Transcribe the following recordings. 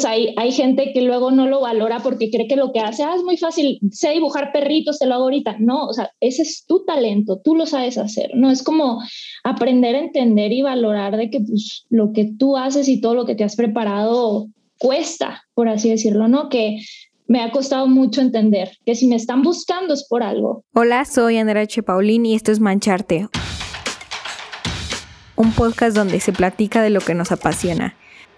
sea, hay, hay gente que luego no lo valora porque cree que lo que hace ah, es muy fácil, sé dibujar perritos, te lo hago ahorita. No, o sea, ese es tu talento, tú lo sabes hacer, ¿no? Es como aprender a entender y valorar de que pues, lo que tú haces y todo lo que te has preparado cuesta, por así decirlo, ¿no? Que me ha costado mucho entender que si me están buscando es por algo. Hola, soy Andrea H. Paulín y esto es Mancharte, un podcast donde se platica de lo que nos apasiona,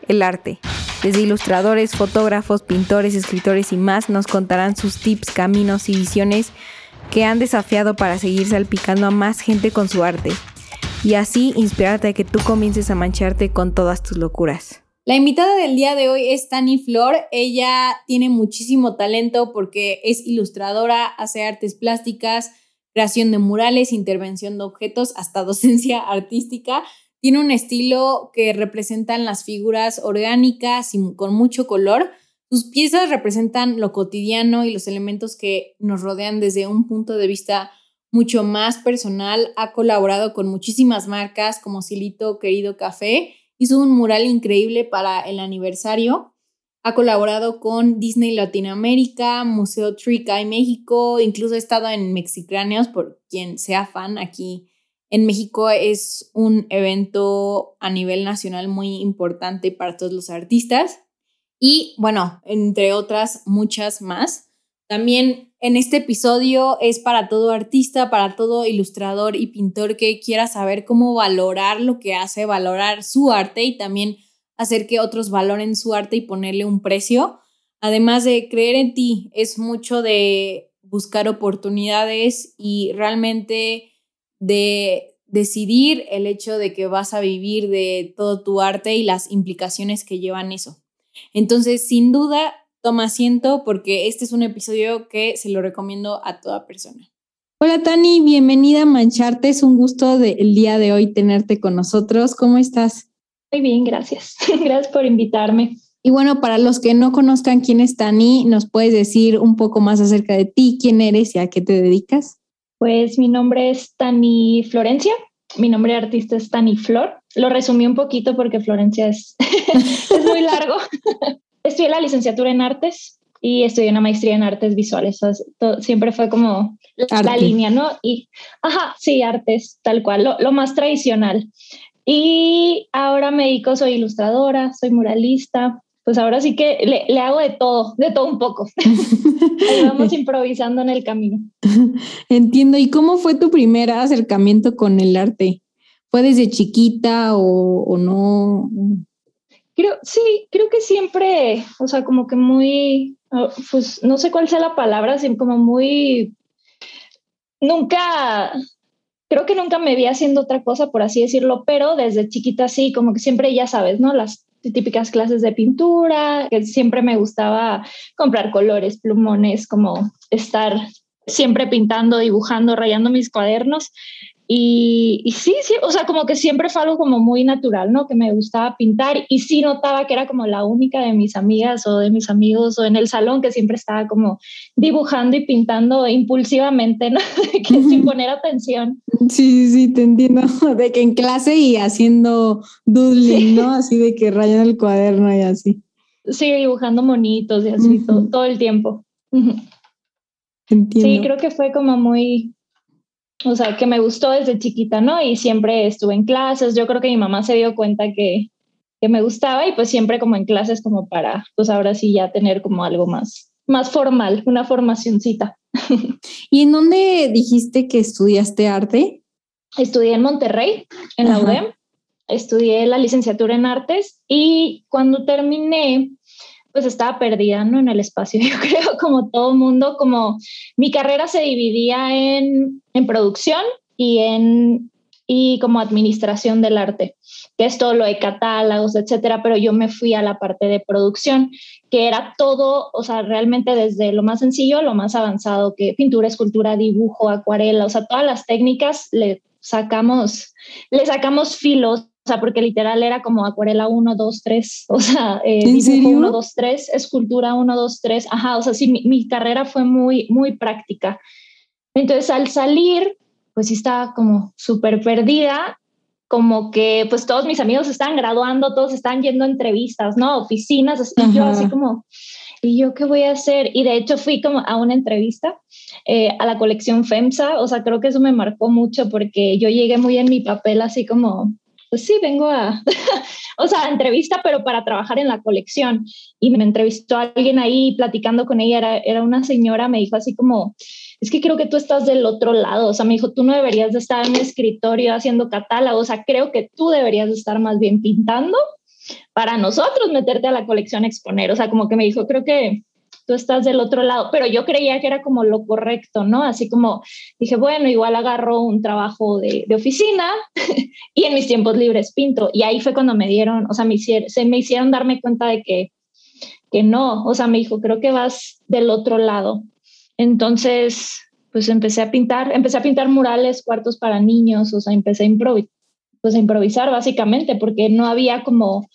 el arte. Desde ilustradores, fotógrafos, pintores, escritores y más nos contarán sus tips, caminos y visiones que han desafiado para seguir salpicando a más gente con su arte y así inspirarte a que tú comiences a mancharte con todas tus locuras. La invitada del día de hoy es Tani Flor. Ella tiene muchísimo talento porque es ilustradora, hace artes plásticas, creación de murales, intervención de objetos, hasta docencia artística. Tiene un estilo que representan las figuras orgánicas y con mucho color. Sus piezas representan lo cotidiano y los elementos que nos rodean desde un punto de vista mucho más personal. Ha colaborado con muchísimas marcas como Silito Querido Café Hizo un mural increíble para el aniversario. Ha colaborado con Disney Latinoamérica, Museo Trica México, incluso ha estado en Mexicráneos, por quien sea fan aquí en México es un evento a nivel nacional muy importante para todos los artistas. Y bueno, entre otras muchas más. También en este episodio es para todo artista, para todo ilustrador y pintor que quiera saber cómo valorar lo que hace, valorar su arte y también hacer que otros valoren su arte y ponerle un precio. Además de creer en ti, es mucho de buscar oportunidades y realmente de decidir el hecho de que vas a vivir de todo tu arte y las implicaciones que llevan eso. Entonces, sin duda, toma asiento porque este es un episodio que se lo recomiendo a toda persona. Hola Tani, bienvenida a Mancharte. Es un gusto el día de hoy tenerte con nosotros. ¿Cómo estás? Muy bien, gracias. gracias por invitarme. Y bueno, para los que no conozcan quién es Tani, ¿nos puedes decir un poco más acerca de ti, quién eres y a qué te dedicas? Pues mi nombre es Tani Florencia. Mi nombre de artista es Tani Flor. Lo resumí un poquito porque Florencia es, es muy largo. estudié la licenciatura en artes y estudié una maestría en artes visuales. siempre fue como la, línea, ¿no? Y, ajá, sí, artes, tal cual, lo, más tradicional. Y ahora me dedico, soy ilustradora, soy muralista, pues ahora sí que le, hago de todo, de todo un poco. Ahí vamos improvisando en el camino. Entiendo. ¿Y cómo fue tu primer acercamiento con el arte? ¿Fue desde chiquita o, o no? Creo, sí, creo que siempre, o sea, como que muy, ah, pues no sé cuál sea la palabra, así como muy, nunca, creo que nunca me vi haciendo otra cosa, por así decirlo, pero desde chiquita sí, como que siempre, ya sabes, ¿no? Las típicas clases de pintura, que siempre me gustaba comprar colores, plumones, como estar siempre pintando, dibujando, rayando mis cuadernos. Y, sí, sí, o sea, como que siempre fue algo como muy natural, ¿no? Que me gustaba pintar y sí notaba que era como la única de mis amigas o de mis amigos o en el salón que siempre estaba como dibujando y pintando impulsivamente, ¿no? que sin poner atención. Sí, sí, te entiendo. De que en clase y haciendo doodling, ¿no? Así de que rayan el cuaderno y así. Sí, dibujando monitos y así todo, todo, el tiempo. Entiendo. Sí, creo que fue como muy, o sea, que me gustó desde chiquita, ¿no? Y siempre estuve en clases. Yo creo que mi mamá se dio cuenta que, que me gustaba y pues siempre como en clases como para, pues ahora sí ya tener como algo más, más formal, una formacioncita. ¿Y en dónde dijiste que estudiaste arte? Estudié en Monterrey, en la UDEM. Estudié la licenciatura en artes y cuando terminé, pues estaba perdida en el espacio, yo creo, como todo mundo, como mi carrera se dividía en, en producción y en y como administración del arte, que es todo lo de catálogos, etcétera, pero yo me fui a la parte de producción, que era todo, o sea, realmente desde lo más sencillo lo más avanzado, que pintura, escultura, dibujo, acuarela, o sea, todas las técnicas le sacamos, le sacamos filos o sea, porque literal era como acuarela 1, 2, 3, o sea, eh, dibujo 1, 2, 3, escultura 1, 2, 3, ajá, o sea, sí, mi, mi, carrera fue muy, muy práctica. Entonces, al salir, pues sí estaba como súper perdida, como que pues todos mis amigos están graduando, todos están yendo a entrevistas, ¿no? Oficinas, y yo así como, ¿y yo qué voy a hacer? Y de hecho fui como a una entrevista eh, a la colección FEMSA, o sea, creo que eso me marcó mucho porque yo llegué muy en mi papel así como, pues sí, vengo a, o sea, entrevista, pero para trabajar en la colección. Y me entrevistó alguien ahí platicando con ella, era, era una señora, me dijo así como, es que creo que tú estás del otro lado, o sea, me dijo, tú no deberías de estar en mi escritorio haciendo catálogo, o sea, creo que tú deberías de estar más bien pintando para nosotros meterte a la colección a exponer, o sea, como que me dijo, creo que tú estás del otro lado, pero yo creía que era como lo correcto, ¿no? Así como dije, bueno, igual agarro un trabajo de, de oficina y en mis tiempos libres pinto. Y ahí fue cuando me dieron, o sea, me hicieron, se me hicieron darme cuenta de que, que no, o sea, me dijo, creo que vas del otro lado. Entonces, pues empecé a pintar, empecé a pintar murales, cuartos para niños, o sea, empecé a improvisar, pues a improvisar básicamente, porque no había como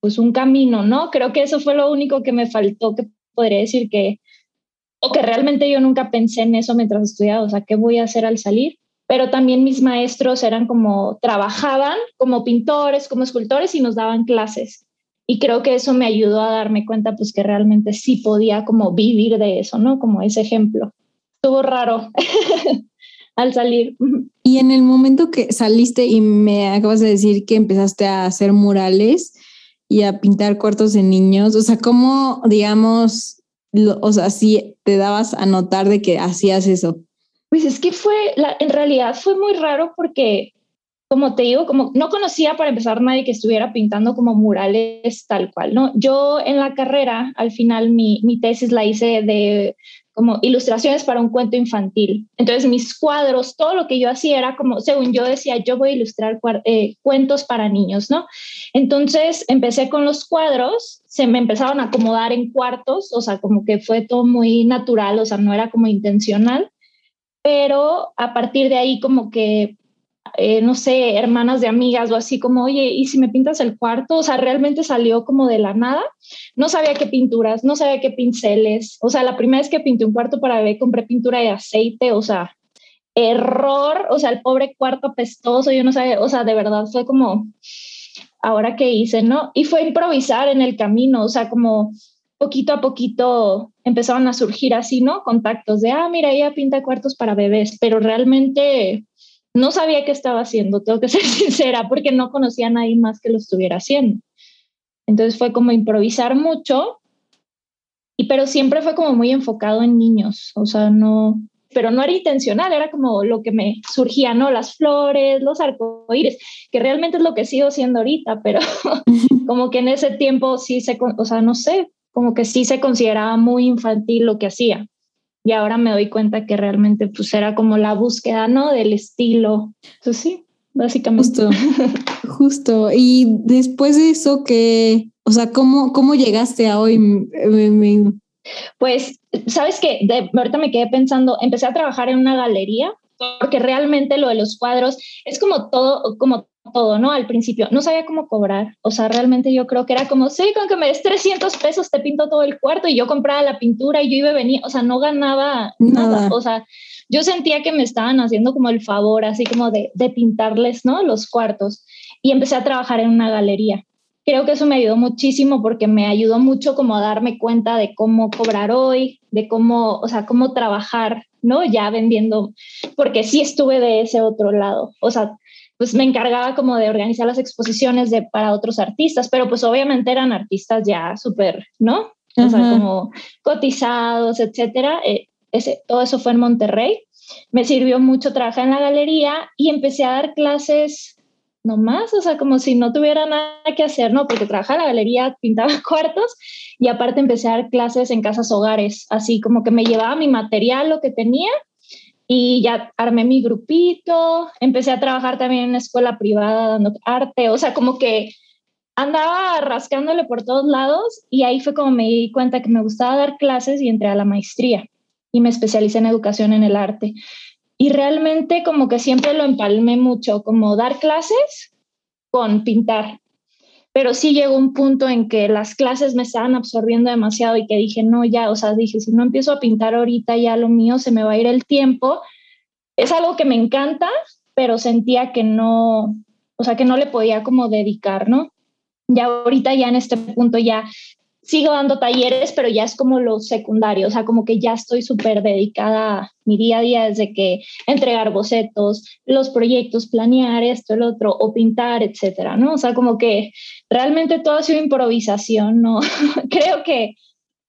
pues un camino, ¿no? Creo que eso fue lo único que me faltó, podría decir que, o que realmente yo nunca pensé en eso mientras estudiaba, o sea, ¿qué voy a hacer al salir? Pero también mis maestros eran como, trabajaban como pintores, como escultores y nos daban clases. Y creo que eso me ayudó a darme cuenta, pues que realmente sí podía como vivir de eso, ¿no? Como ese ejemplo. Estuvo raro al salir. Y en el momento que saliste y me acabas de decir que empezaste a hacer murales, y a pintar cuartos de niños? O sea, ¿cómo, digamos, o sea, si te dabas a notar de que hacías eso? Pues es que fue, la, en realidad fue muy raro porque, como te digo, como no conocía para empezar nadie que estuviera pintando como murales tal cual, ¿no? Yo en la carrera, al final, mi, mi tesis la hice de como ilustraciones para un cuento infantil. Entonces mis cuadros, todo lo que yo hacía era como, según yo decía, yo voy a ilustrar eh, cuentos para niños, ¿no? Entonces empecé con los cuadros, se me empezaron a acomodar en cuartos, o sea, como que fue todo muy natural, o sea, no era como intencional, pero a partir de ahí como que eh, no sé, hermanas de amigas o así como, oye, ¿y si me pintas el cuarto? O sea, realmente salió como de la nada. No sabía qué pinturas, no sabía qué pinceles. O sea, la primera vez que pinté un cuarto para bebé compré pintura de aceite, o sea, error, o sea, el pobre cuarto apestoso, yo no sabía, o sea, de verdad fue como, ahora qué hice, ¿no? Y fue improvisar en el camino, o sea, como poquito a poquito empezaron a surgir así, ¿no? Contactos de, ah, mira, ella pinta cuartos para bebés, pero realmente no sabía qué estaba haciendo, tengo que ser sincera, porque no conocía a nadie más que lo estuviera haciendo. Entonces fue como improvisar mucho, y pero siempre fue como muy enfocado en niños, o sea, no, pero no era intencional, era como lo que me surgía, ¿no? Las flores, los arcoíris, que realmente es lo que sigo siendo ahorita, pero como que en ese tiempo sí se, o sea, no sé, como que sí se consideraba muy infantil lo que hacía y ahora me doy cuenta que realmente pues era como la búsqueda, ¿no? Del estilo. Entonces sí, básicamente. Justo, justo. Y después de eso, que, o sea, ¿cómo, cómo llegaste a hoy? Pues, ¿sabes qué? De, ahorita me quedé pensando, empecé a trabajar en una galería porque realmente lo de los cuadros es como todo, como todo, ¿no? Al principio, no sabía cómo cobrar, o sea, realmente yo creo que era como, sí, con que me des 300 pesos te pinto todo el cuarto y yo compraba la pintura y yo iba a venir, o sea, no ganaba nada, o sea, yo sentía que me estaban haciendo como el favor, así como de, de pintarles, ¿no? Los cuartos y empecé a trabajar en una galería. Creo que eso me ayudó muchísimo porque me ayudó mucho como a darme cuenta de cómo cobrar hoy, de cómo, o sea, cómo trabajar, ¿no? Ya vendiendo, porque sí estuve de ese otro lado, o sea, pues me encargaba como de organizar las exposiciones de, para otros artistas, pero pues obviamente eran artistas ya súper, ¿no? O sea, como cotizados, etcétera. Eh, ese, todo eso fue en Monterrey. Me sirvió mucho trabajar en la galería y empecé a dar clases nomás, o sea, como si no tuviera nada que hacer, ¿no? Porque trabajaba en la galería, pintaba cuartos y aparte empecé a dar clases en casas hogares, así como que me llevaba mi material, lo que tenía, y ya armé mi grupito, empecé a trabajar también en una escuela privada dando arte, o sea, como que andaba rascándole por todos lados y ahí fue como me di cuenta que me gustaba dar clases y entré a la maestría y me especialicé en educación en el arte. Y realmente como que siempre lo empalmé mucho, como dar clases con pintar pero sí llegó un punto en que las clases me estaban absorbiendo demasiado y que dije, no, ya, o sea, dije, si no empiezo a pintar ahorita ya lo mío se me va a ir el tiempo. Es algo que me encanta, pero sentía que no, o sea, que no le podía como dedicar, ¿no? Ya ahorita ya en este punto ya sigo dando talleres, pero ya es como lo secundario, o sea, como que ya estoy súper dedicada a mi día a día desde que entregar bocetos, los proyectos, planear esto, el otro, o pintar, etcétera, ¿no? O sea, como que realmente todo ha sido improvisación, ¿no? creo que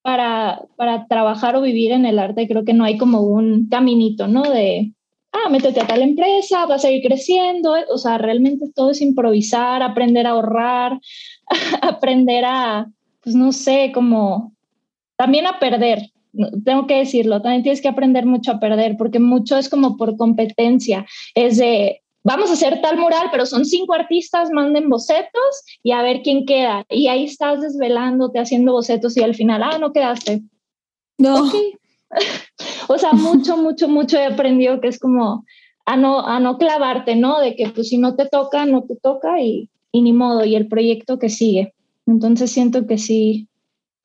para, para trabajar o vivir en el arte, creo que no hay como un caminito, ¿no? De, ah, métete a tal empresa, vas a ir creciendo, o sea, realmente todo es improvisar, aprender a ahorrar, aprender a pues no sé, como también a perder, tengo que decirlo, también tienes que aprender mucho a perder, porque mucho es como por competencia, es de, vamos a hacer tal mural, pero son cinco artistas, manden bocetos y a ver quién queda. Y ahí estás desvelándote haciendo bocetos y al final, ah, no quedaste. No. o sea, mucho, mucho, mucho he aprendido que es como a no, a no clavarte, ¿no? De que pues si no te toca, no te toca y, y ni modo, y el proyecto que sigue. Entonces siento que sí,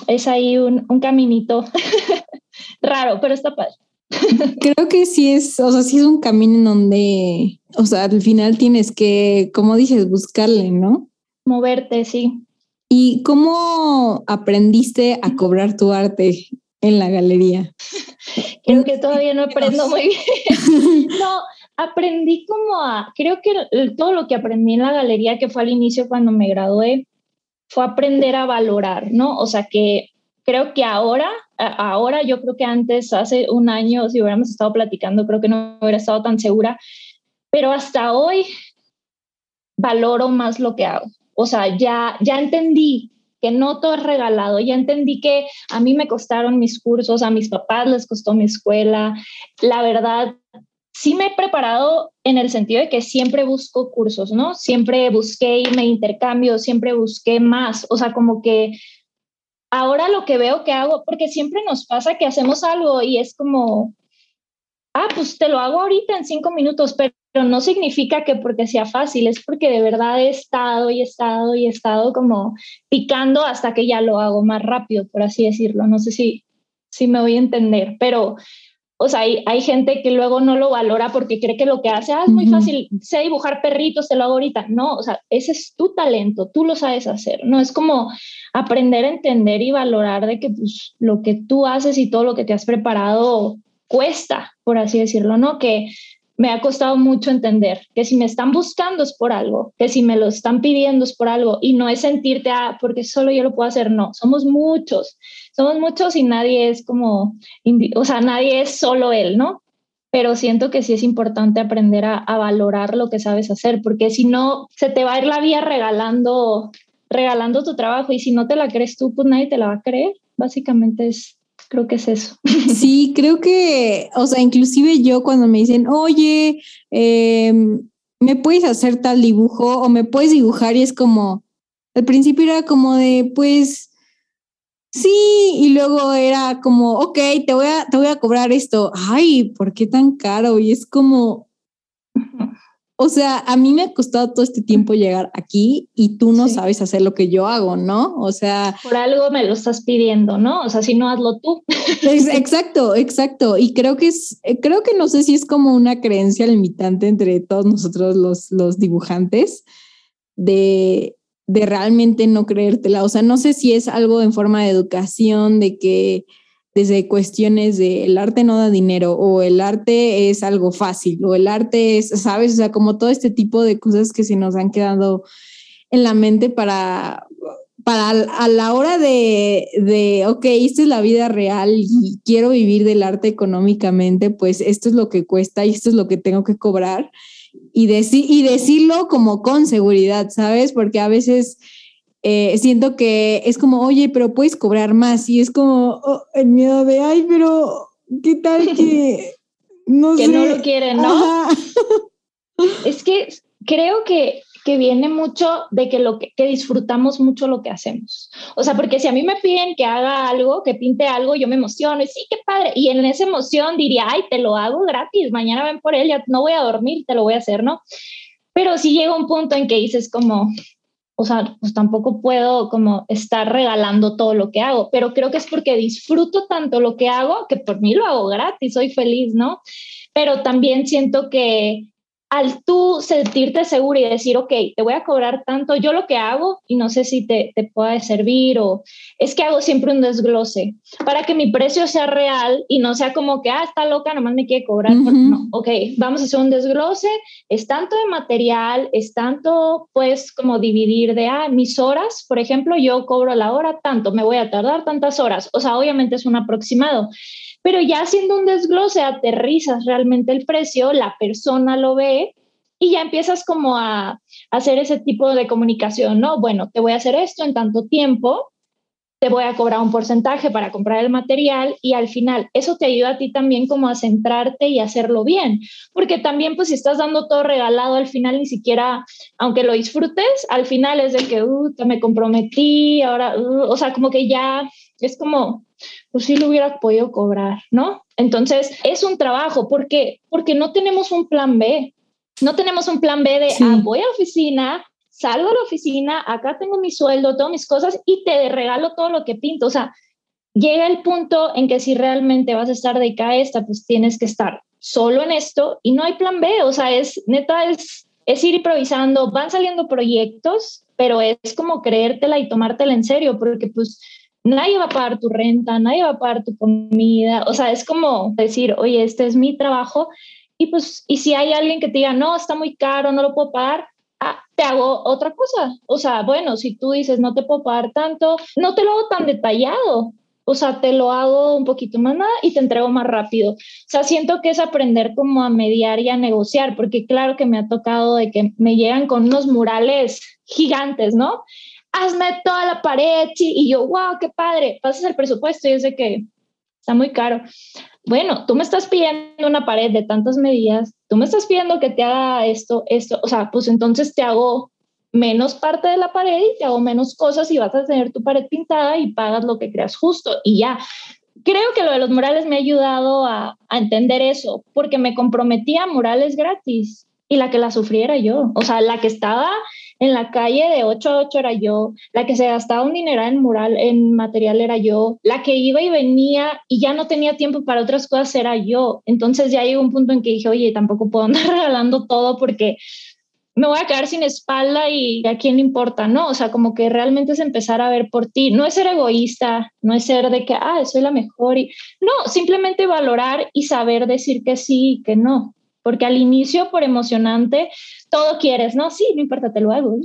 es ahí un, un caminito raro, pero está padre. Creo que sí es, o sea, sí es un camino en donde, o sea, al final tienes que, como dices, buscarle, ¿no? Moverte, sí. ¿Y cómo aprendiste a cobrar tu arte en la galería? creo que todavía no aprendo muy bien. no, aprendí como a, creo que todo lo que aprendí en la galería, que fue al inicio cuando me gradué, fue aprender a valorar, ¿no? O sea que creo que ahora, ahora yo creo que antes, hace un año, si hubiéramos estado platicando, creo que no hubiera estado tan segura, pero hasta hoy valoro más lo que hago. O sea, ya, ya entendí que no todo es regalado, ya entendí que a mí me costaron mis cursos, a mis papás les costó mi escuela. La verdad, sí me he preparado en el sentido de que siempre busco cursos, ¿no? Siempre busqué irme intercambio, siempre busqué más, o sea, como que ahora lo que veo que hago, porque siempre nos pasa que hacemos algo y es como, ah, pues te lo hago ahorita en cinco minutos, pero no significa que porque sea fácil, es porque de verdad he estado y he estado y he estado como picando hasta que ya lo hago más rápido, por así decirlo. No sé si, si me voy a entender, pero o sea, hay, hay, gente que luego no lo valora porque cree que lo que hace ah, es muy fácil, sé dibujar perritos, te lo hago ahorita. No, o sea, ese es tu talento, tú lo sabes hacer, ¿no? Es como aprender a entender y valorar de que pues, lo que tú haces y todo lo que te has preparado cuesta, por así decirlo, ¿no? Que me ha costado mucho entender que si me están buscando es por algo, que si me lo están pidiendo es por algo y no es sentirte, ah, porque solo yo lo puedo hacer, no, somos muchos somos muchos y nadie es como, o sea, nadie es solo él, ¿no? Pero siento que sí es importante aprender a, valorar lo que sabes hacer, porque si no, se te va a ir la vida regalando, regalando tu trabajo y si no te la crees tú, pues nadie te la va a creer. Básicamente es, creo que es eso. Sí, creo que, o sea, inclusive yo cuando me dicen, oye, em, ¿me puedes hacer tal dibujo o me puedes dibujar? Y es como, al principio era como de, pues, Sí, y luego era como, ok, te voy a, te voy a cobrar esto. Ay, ¿por qué tan caro? Y es como, o sea, a mí me ha costado todo este tiempo llegar aquí y tú no sabes hacer lo que yo hago, ¿no? O sea... Por algo me lo estás pidiendo, ¿no? O sea, si no, hazlo tú. exacto, exacto. Y creo que es, eh, creo que no sé si es como una creencia limitante entre todos nosotros los, los dibujantes de de realmente no creértela. O sea, no sé si es algo en forma de educación, de que desde cuestiones de el arte no da dinero o el arte es algo fácil o el arte es, ¿sabes? O sea, como todo este tipo de cosas que se nos han quedado en la mente para, para a la hora de, de, ok, esta es la vida real y quiero vivir del arte económicamente, pues esto es lo que cuesta y esto es lo que tengo que cobrar y, y decirlo como con seguridad, ¿sabes? Porque a veces eh, siento que es como, oye, pero puedes cobrar más y es como oh, el miedo de, ay, pero ¿qué tal que no que no lo quieren, ¿no? es que creo que que viene mucho de que lo que, disfrutamos mucho lo que hacemos. O sea, porque si a mí me piden que haga algo, que pinte algo, yo me emociono y sí, qué padre. Y en esa emoción diría, ay, te lo hago gratis, mañana ven por él, ya no voy a dormir, te lo voy a hacer, ¿no? Pero sí llega un punto en que dices como, o sea, pues tampoco puedo como estar regalando todo lo que hago, pero creo que es porque disfruto tanto lo que hago que por mí lo hago gratis, soy feliz, ¿no? Pero también siento que al tú sentirte seguro y decir, ok, te voy a cobrar tanto, yo lo que hago, y no sé si te, te pueda servir o es que hago siempre un desglose para que mi precio sea real y no sea como que, ah, está loca, nomás me quiere cobrar. No, ok, vamos a hacer un desglose, es tanto de material, es tanto, pues, como dividir de, ah, mis horas, por ejemplo, yo cobro la hora tanto, me voy a tardar tantas horas, o sea, obviamente es un aproximado pero ya haciendo un desglose, aterrizas realmente el precio, la persona lo ve y ya empiezas como a, hacer ese tipo de comunicación, ¿no? Bueno, te voy a hacer esto en tanto tiempo, te voy a cobrar un porcentaje para comprar el material y al final eso te ayuda a ti también como a centrarte y hacerlo bien, porque también pues si estás dando todo regalado al final ni siquiera, aunque lo disfrutes, al final es de que, uh, me comprometí, ahora, uh, o sea, como que ya es como pues sí lo hubiera podido cobrar, ¿no? Entonces, es un trabajo, ¿por qué? Porque no tenemos un plan B. No tenemos un plan B de, ah, voy a la oficina, salgo a la oficina, acá tengo mi sueldo, todas mis cosas y te regalo todo lo que pinto. O sea, llega el punto en que si realmente vas a estar de a esta, pues tienes que estar solo en esto y no hay plan B. O sea, es neta, es, es ir improvisando, van saliendo proyectos, pero es como creértela y tomártela en serio, porque pues nadie va a pagar tu renta, nadie va a pagar tu comida, o sea, es como decir, oye, este es mi trabajo y pues, y si hay alguien que te diga, no, está muy caro, no lo puedo pagar, ah, te hago otra cosa. O sea, bueno, si tú dices, no te puedo pagar tanto, no te lo hago tan detallado. O sea, te lo hago un poquito más nada y te entrego más rápido. O sea, siento que es aprender como a mediar y a negociar, porque claro que me ha tocado de que me llegan con unos murales gigantes, ¿no? Hazme toda la pared. Y yo, wow, qué padre, pasas el presupuesto y es de que está muy caro. Bueno, tú me estás pidiendo una pared de tantas medidas, tú me estás pidiendo que te haga esto, esto, o sea, pues entonces te hago menos parte de la pared y te hago menos cosas y vas a tener tu pared pintada y pagas lo que creas justo y ya. Creo que lo de los murales me ha ayudado a, entender eso, porque me comprometí a murales gratis y la que la sufriera yo, o sea, la que estaba en la calle de 8 a 8 era yo, la que se gastaba un dinero en mural, en material era yo, la que iba y venía y ya no tenía tiempo para otras cosas era yo. Entonces ya llegó un punto en que dije, oye, tampoco puedo andar regalando todo porque me voy a quedar sin espalda y a quién le importa, ¿no? O sea, como que realmente es empezar a ver por ti, no es ser egoísta, no es ser de que, ah, soy la mejor y no, simplemente valorar y saber decir que sí y que no porque al inicio, por emocionante, todo quieres, ¿no? Sí, no importa, te lo hago,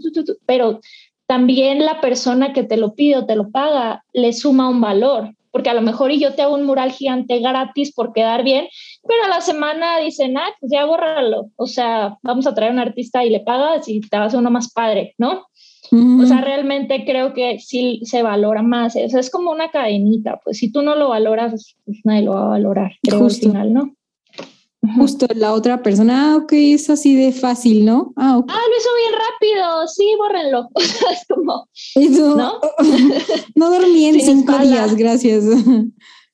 pero también la persona que te lo pide o te lo paga le suma un valor, porque a lo mejor y yo te hago un mural gigante gratis por quedar bien, pero a la semana dicen, ah, pues ya bórralo, o sea, vamos a traer un artista y le pagas y te vas a uno más padre, ¿no? O sea, realmente creo que sí se valora más. O sea, es como una cadenita. Pues si tú no lo valoras, pues nadie lo va a valorar, creo, al final, ¿no? Justo la otra persona, ah, ok, es así de fácil, ¿no? Ah, ah lo hizo bien rápido, sí, bórrenlo. es como, ¿no? no dormí en cinco días, gracias.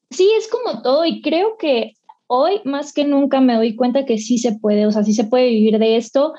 sí, es como todo y creo que hoy más que nunca me doy cuenta que sí se puede, o sea, sí se puede vivir de esto.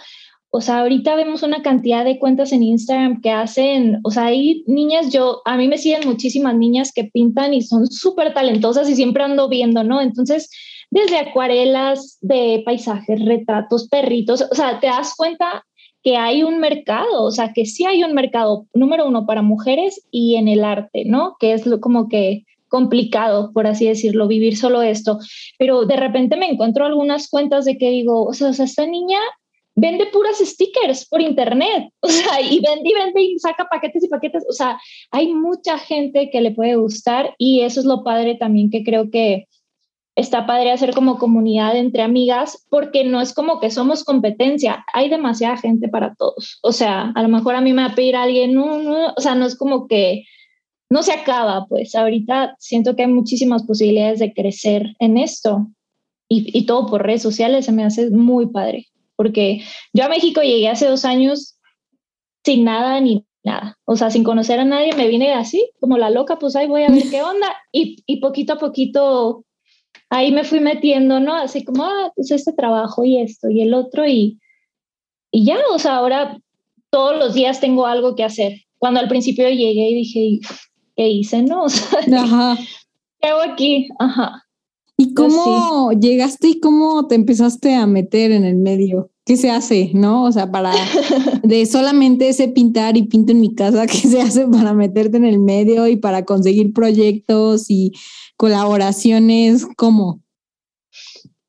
O sea, ahorita vemos una cantidad de cuentas en Instagram que hacen, o sea, hay niñas, yo, a mí me siguen muchísimas niñas que pintan y son súper talentosas y siempre ando viendo, ¿no? Entonces, desde acuarelas de paisajes, retratos, perritos, o sea, te das cuenta que hay un mercado, o sea, que sí hay un mercado, número uno, para mujeres y en el arte, ¿no? Que es lo, como que complicado, por así decirlo, vivir solo esto. Pero de repente me encuentro algunas cuentas de que digo, o sea, o sea esta niña vende puras stickers por internet, o sea, y vende y vende y saca paquetes y paquetes, o sea, hay mucha gente que le puede gustar y eso es lo padre también que creo que está padre hacer como comunidad entre amigas porque no es como que somos competencia, hay demasiada gente para todos. O sea, a lo mejor a mí me va a pedir alguien, o sea, no es como que no se acaba, pues ahorita siento que hay muchísimas posibilidades de crecer en esto y, y todo por redes sociales se me hace muy padre porque yo a México llegué hace dos años sin nada ni nada, o sea, sin conocer a nadie, me vine así, como la loca, pues ahí voy a ver qué onda y, y poquito a poquito ahí me fui metiendo, ¿no? Así como, ah, pues este trabajo y esto y el otro y, y ya, o sea, ahora todos los días tengo algo que hacer. Cuando al principio llegué y dije, ¿qué hice, no? O sea, Ajá. ¿qué hago aquí? Ajá. ¿Y pues cómo llegaste y cómo te empezaste a meter en el medio? ¿Qué se hace? ¿No? O sea, para de solamente ese pintar y pinto en mi casa, ¿qué se hace para meterte en el medio y para conseguir proyectos y colaboraciones? ¿Cómo?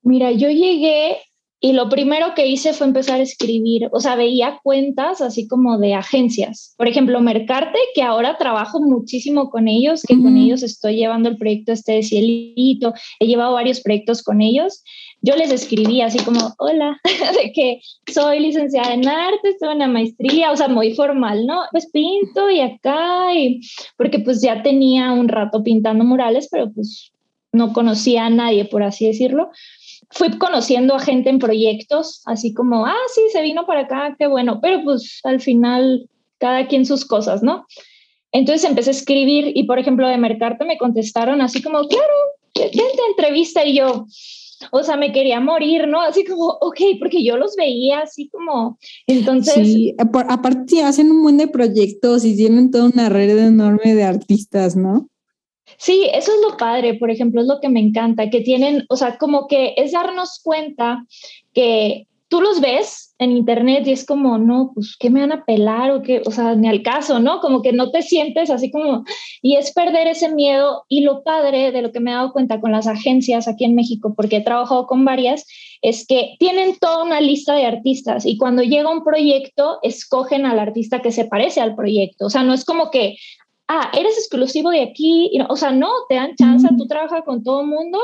Mira, yo llegué y lo primero que hice fue empezar a escribir, o sea, veía cuentas así como de agencias. Por ejemplo, Mercarte, que ahora trabajo muchísimo con ellos, que con ellos estoy llevando el proyecto este de Cielito, he llevado varios proyectos con ellos. Yo les escribí así como, hola, de que soy licenciada en arte, en la maestría, o sea, muy formal, ¿no? Pues pinto y acá, y porque pues ya tenía un rato pintando murales, pero pues no conocía a nadie, por así decirlo fui conociendo a gente en proyectos, así como, ah, sí, se vino para acá, qué bueno, pero pues al final cada quien sus cosas, ¿no? Entonces empecé a escribir y, por ejemplo, de Mercarte me contestaron así como, claro, vente entrevista y yo, o sea, me quería morir, ¿no? Así como, ok, porque yo los veía así como, entonces... Sí, aparte hacen un buen de proyectos y tienen toda una red enorme de artistas, ¿no? Sí, eso es lo padre, por ejemplo, es lo que me encanta, que tienen, o sea, como que es darnos cuenta que tú los ves en internet y es como, no, pues, ¿qué me van a pelar? O qué, o sea, ni al caso, ¿no? Como que no te sientes así como, y es perder ese miedo. Y lo padre de lo que me he dado cuenta con las agencias aquí en México, porque he trabajado con varias, es que tienen toda una lista de artistas y cuando llega un proyecto, escogen al artista que se parece al proyecto. O sea, no es como que, ah, eres exclusivo de aquí, o sea, no, te dan chance, tú trabajas con todo el mundo,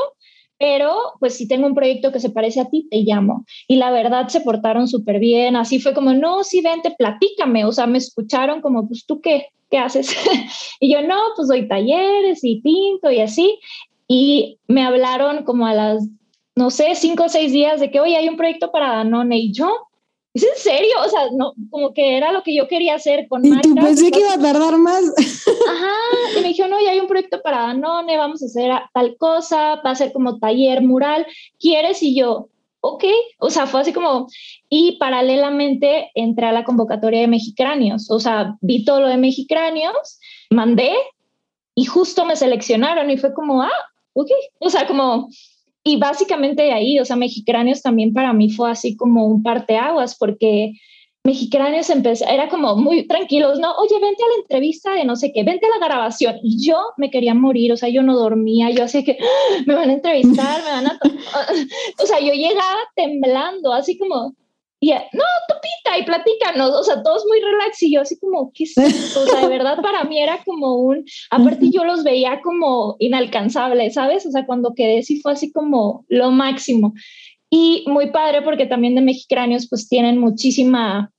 pero pues si tengo un proyecto que se parece a ti, te llamo. Y la verdad se portaron súper bien, así fue como, no, sí, vente, platícame, o sea, me escucharon como, pues tú qué, ¿qué haces? y yo, no, pues doy talleres y pinto y así. Y me hablaron como a las, no sé, cinco o seis días de que, oye, hay un proyecto para Danone y yo, ¿Es en serio? O sea, no, como que era lo que yo quería hacer con y tú pensé que iba a tardar más. Ajá, y me dijo, no, ya hay un proyecto para Danone, vamos a hacer tal cosa, va a ser como taller mural, ¿quieres? Y yo, ok, o sea, fue así como, y paralelamente entré a la convocatoria de Mexicráneos, o sea, vi todo lo de Mexicráneos, mandé y justo me seleccionaron y fue como, ah, ok, o sea, como y básicamente de ahí, o sea, Mexicráneos también para mí fue así como un parteaguas, porque Mexicráneos empezó, era como muy tranquilos, ¿no? Oye, vente a la entrevista de no sé qué, vente a la grabación. Y yo me quería morir, o sea, yo no dormía, yo así que ah, me van a entrevistar, me van a... o sea, yo llegaba temblando, así como, y no, tú pita y platícanos, o sea, todos muy relax y yo así como, ¿qué es esto? O sea, de verdad para mí era como un, aparte yo los veía como inalcanzables, ¿sabes? O sea, cuando quedé sí fue así como lo máximo. Y muy padre porque también de Mexicráneos pues tienen muchísima,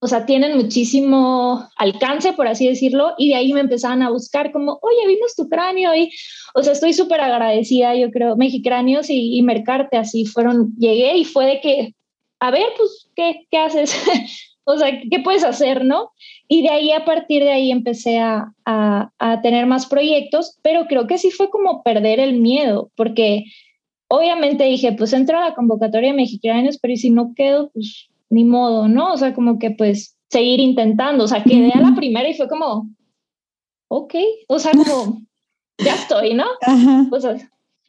o sea, tienen muchísimo alcance, por así decirlo, y de ahí me empezaban a buscar como, oye, vimos tu cráneo y, o sea, estoy súper agradecida, yo creo, Mexicráneos y, y Mercarte así fueron, llegué y fue de que a ver, pues, ¿qué, qué haces? o sea, ¿qué puedes hacer, no? Y de ahí, a partir de ahí, empecé a, a, a, tener más proyectos, pero creo que sí fue como perder el miedo, porque obviamente dije, pues entro a la convocatoria de mexicanos, pero si no quedo, pues ni modo, ¿no? O sea, como que pues seguir intentando, o sea, quedé a la primera y fue como, ok, o sea, como, ya estoy, ¿no? O sea,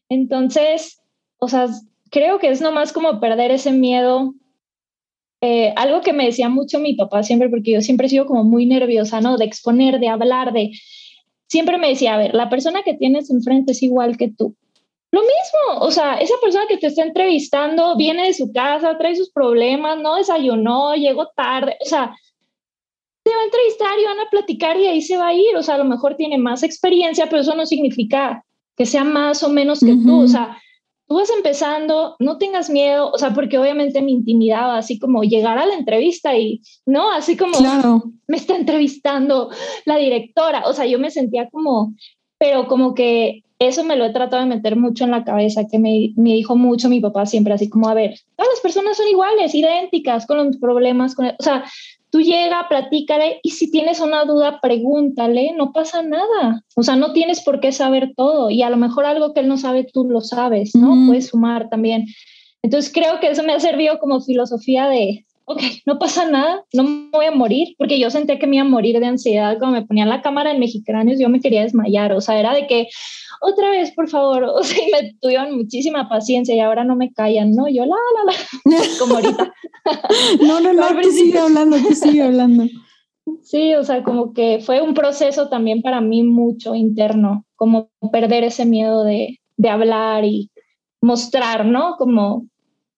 entonces, o sea, creo que es nomás como perder ese miedo. Eh, algo que me decía mucho mi papá siempre, porque yo siempre he sido como muy nerviosa, ¿no? De exponer, de hablar, de... Siempre me decía, a ver, la persona que tienes enfrente es igual que tú. Lo mismo, o sea, esa persona que te está entrevistando viene de su casa, trae sus problemas, no desayunó, llegó tarde, o sea, te va a entrevistar y van a platicar y ahí se va a ir, o sea, a lo mejor tiene más experiencia, pero eso no significa que sea más o menos que tú, o sea, tú vas empezando, no tengas miedo, o sea, porque obviamente me intimidaba así como llegar a la entrevista y, ¿no? Así como me está entrevistando la directora, o sea, yo me sentía como, pero como que eso me lo he tratado de meter mucho en la cabeza, que me, me dijo mucho mi papá siempre, así como, a ver, todas las personas son iguales, idénticas, con los problemas, con o sea, Tú llega, platícale y si tienes una duda, pregúntale, no pasa nada. O sea, no tienes por qué saber todo y a lo mejor algo que él no sabe, tú lo sabes, ¿no? Puedes sumar también. Entonces creo que eso me ha servido como filosofía de, ok, no pasa nada, no me voy a morir, porque yo sentía que me iba a morir de ansiedad cuando me ponían la cámara en Mexicanos, yo me quería desmayar, o sea, era de que otra vez, por favor, o sea, y me tuvieron muchísima paciencia y ahora no me callan, ¿no? Yo la, la, la, como ahorita. no, no, no, tú sigue hablando, tú sigue hablando. Sí, o sea, como que fue un proceso también para mí mucho interno, como perder ese miedo de, de hablar y mostrar, ¿no? Como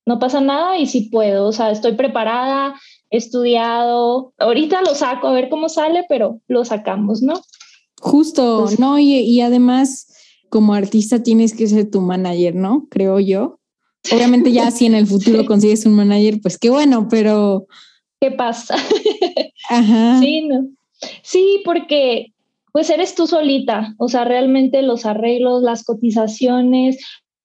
no pasa nada y sí puedo, o sea, estoy preparada, he estudiado, ahorita lo saco a ver cómo sale, pero lo sacamos, ¿no? Justo, ¿no? Y, y, además, como artista tienes que ser tu manager, ¿no? Creo yo. Obviamente ya si en el futuro consigues un manager, pues qué bueno, pero... ¿Qué pasa? Ajá. Sí, no. Sí, porque pues eres tú solita, o sea, realmente los arreglos, las cotizaciones,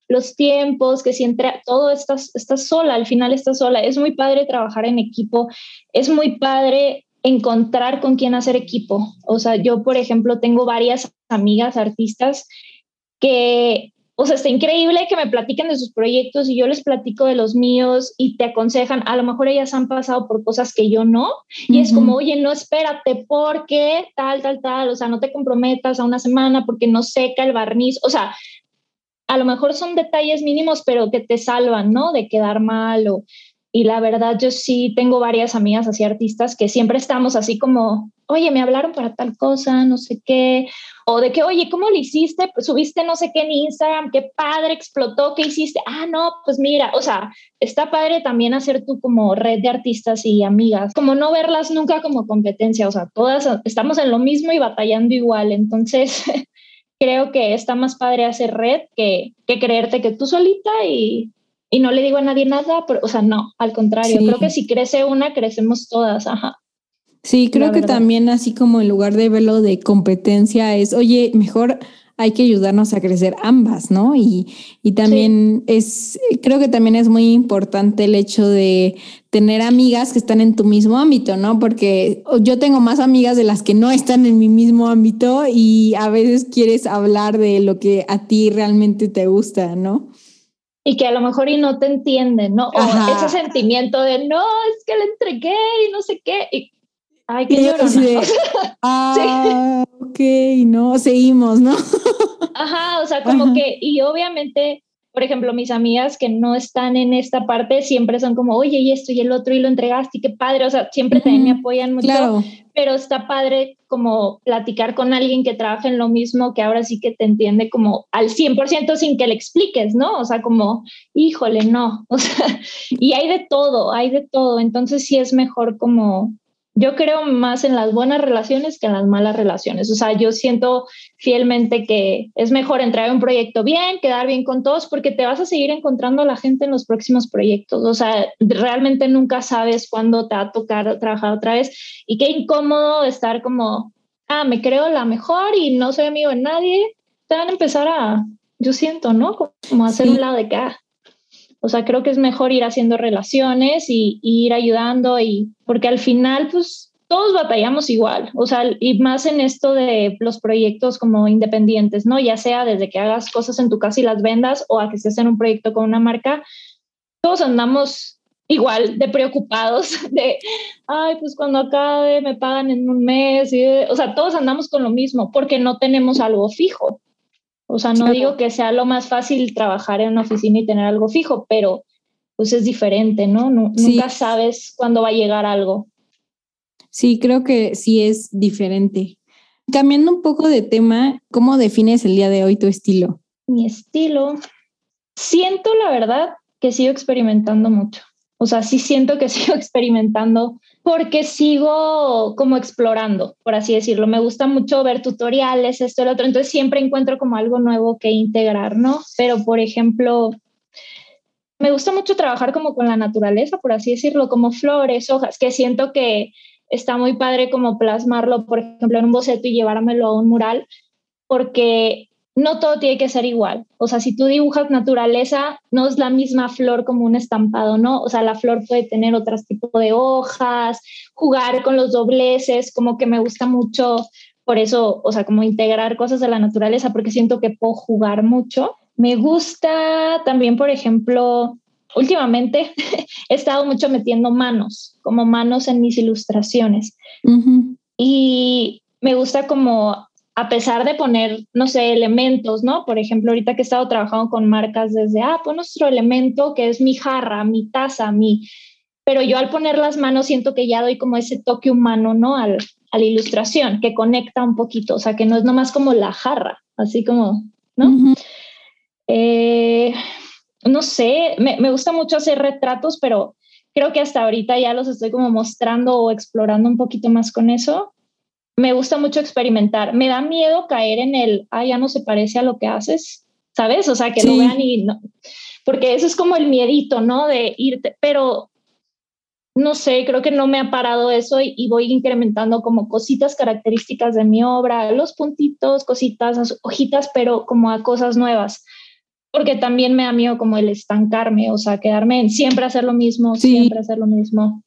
los tiempos, que si entra, todo estás, estás sola, al final estás sola. Es muy padre trabajar en equipo, es muy padre encontrar con quién hacer equipo. O sea, yo, por ejemplo, tengo varias amigas artistas que, o sea, está increíble que me platiquen de sus proyectos y yo les platico de los míos y te aconsejan, a lo mejor ellas han pasado por cosas que yo no, y es como, oye, no espérate porque tal, tal, tal, o sea, no te comprometas a una semana porque no seca el barniz, o sea, a lo mejor son detalles mínimos, pero que te salvan, ¿no? De quedar mal o... Y la verdad, yo sí tengo varias amigas así artistas que siempre estamos así como, oye, me hablaron para tal cosa, no sé qué, o de que, oye, ¿cómo lo hiciste? Subiste no sé qué en Instagram, qué padre, explotó, ¿qué hiciste? Ah, no, pues mira, o sea, está padre también hacer tú como red de artistas y amigas, como no verlas nunca como competencia, o sea, todas estamos en lo mismo y batallando igual, entonces creo que está más padre hacer red que, que creerte que tú solita y, y, no le digo a nadie nada, o sea, no, al contrario, creo que si crece una, crecemos todas, ajá. Sí, creo que también así como en lugar de verlo de competencia es, oye, mejor hay que ayudarnos a crecer ambas, ¿no? Y, y también es, creo que también es muy importante el hecho de tener amigas que están en tu mismo ámbito, ¿no? Porque yo tengo más amigas de las que no están en mi mismo ámbito y a veces quieres hablar de lo que a ti realmente te gusta, ¿no? y que a lo mejor y no te entienden, ¿no? O ese sentimiento de, no, es que le entregué y no sé qué. Y, ay, qué llorona. ah, ok, no, seguimos, ¿no? Ajá, o sea, como que, y obviamente, por ejemplo, mis amigas que no están en esta parte siempre son como, oye, y esto y el otro y lo entregaste, y qué padre, o sea, siempre también me apoyan mucho, pero está padre como platicar con alguien que trabaja en lo mismo, que ahora sí que te entiende como al 100% sin que le expliques, ¿no? O sea, como, híjole, no, o sea, y hay de todo, hay de todo, entonces sí es mejor como yo creo más en las buenas relaciones que en las malas relaciones. O sea, yo siento fielmente que es mejor entrar en un proyecto bien, quedar bien con todos, porque te vas a seguir encontrando a la gente en los próximos proyectos. O sea, realmente nunca sabes cuándo te va a tocar trabajar otra vez. Y qué incómodo estar como, ah, me creo la mejor y no soy amigo de nadie. Te van a empezar a, yo siento, ¿no? Como hacer un lado de acá. O sea, creo que es mejor ir haciendo relaciones y, ir ayudando y porque al final, pues todos batallamos igual, o sea, y más en esto de los proyectos como independientes, ¿no? Ya sea desde que hagas cosas en tu casa y las vendas o a que estés en un proyecto con una marca, todos andamos igual de preocupados de, ay, pues cuando acabe me pagan en un mes, y, o sea, todos andamos con lo mismo porque no tenemos algo fijo. O sea, no digo que sea lo más fácil trabajar en una oficina y tener algo fijo, pero pues es diferente, ¿no? Nunca sabes cuándo va a llegar algo. Sí, creo que sí es diferente. Cambiando un poco de tema, ¿cómo defines el día de hoy tu estilo? Mi estilo, siento la verdad que sigo experimentando mucho. O sea, sí siento que sigo experimentando porque sigo como explorando, por así decirlo. Me gusta mucho ver tutoriales, esto, el otro. Entonces siempre encuentro como algo nuevo que integrar, ¿no? Pero, por ejemplo, me gusta mucho trabajar como con la naturaleza, por así decirlo, como flores, hojas, que siento que está muy padre como plasmarlo, por ejemplo, en un boceto y llevármelo a un mural, porque no todo tiene que ser igual. O sea, si tú dibujas naturaleza, no es la misma flor como un estampado, ¿no? O sea, la flor puede tener otro tipo de hojas, jugar con los dobleces, como que me gusta mucho, por eso, o sea, como integrar cosas de la naturaleza, porque siento que puedo jugar mucho. Me gusta también, por ejemplo, últimamente he estado mucho metiendo manos, como manos en mis ilustraciones. Y me gusta como, a pesar de poner, no sé, elementos, ¿no? Por ejemplo, ahorita que he estado trabajando con marcas desde, ah, pon nuestro elemento que es mi jarra, mi taza, mi... Pero yo al poner las manos siento que ya doy como ese toque humano, ¿no? Al, a la ilustración, que conecta un poquito, o sea, que no es nomás como la jarra, así como, ¿no? eh, no sé, me, me, gusta mucho hacer retratos, pero creo que hasta ahorita ya los estoy como mostrando o explorando un poquito más con eso. Me gusta mucho experimentar. Me da miedo caer en el, ah, ya no se parece a lo que haces, ¿sabes? O sea, que lo vean y no. Porque eso es como el miedito, ¿no? De irte, pero no sé, creo que no me ha parado eso y, y, voy incrementando como cositas características de mi obra, los puntitos, cositas, hojitas, pero como a cosas nuevas porque también me da miedo como el estancarme, o sea, quedarme en siempre hacer lo mismo, siempre hacer lo mismo.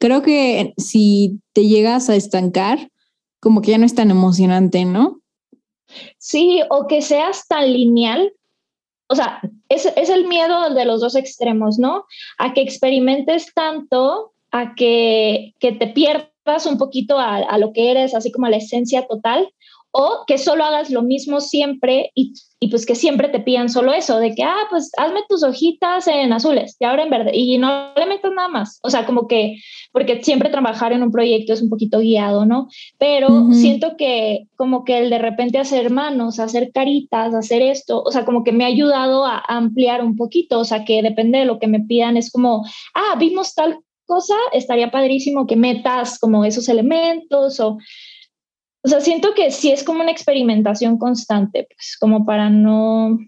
Creo que si te llegas a estancar, como que ya no es tan emocionante, ¿no? Sí, o que seas tan lineal. O sea, es, es el miedo de los dos extremos, ¿no? A que experimentes tanto, a que, que te pierdas un poquito a, a, lo que eres, así como a la esencia total, o que solo hagas lo mismo siempre y, y, pues que siempre te pidan solo eso, de que, ah, pues hazme tus hojitas en azules y ahora en verde y no le metas nada más. O sea, como que, porque siempre trabajar en un proyecto es un poquito guiado, ¿no? Pero uh -huh. siento que como que el de repente hacer manos, hacer caritas, hacer esto, o sea, como que me ha ayudado a ampliar un poquito, o sea, que depende de lo que me pidan, es como, ah, vimos tal cosa, estaría padrísimo que metas como esos elementos o o sea, siento que sí es como una experimentación constante, pues como para no,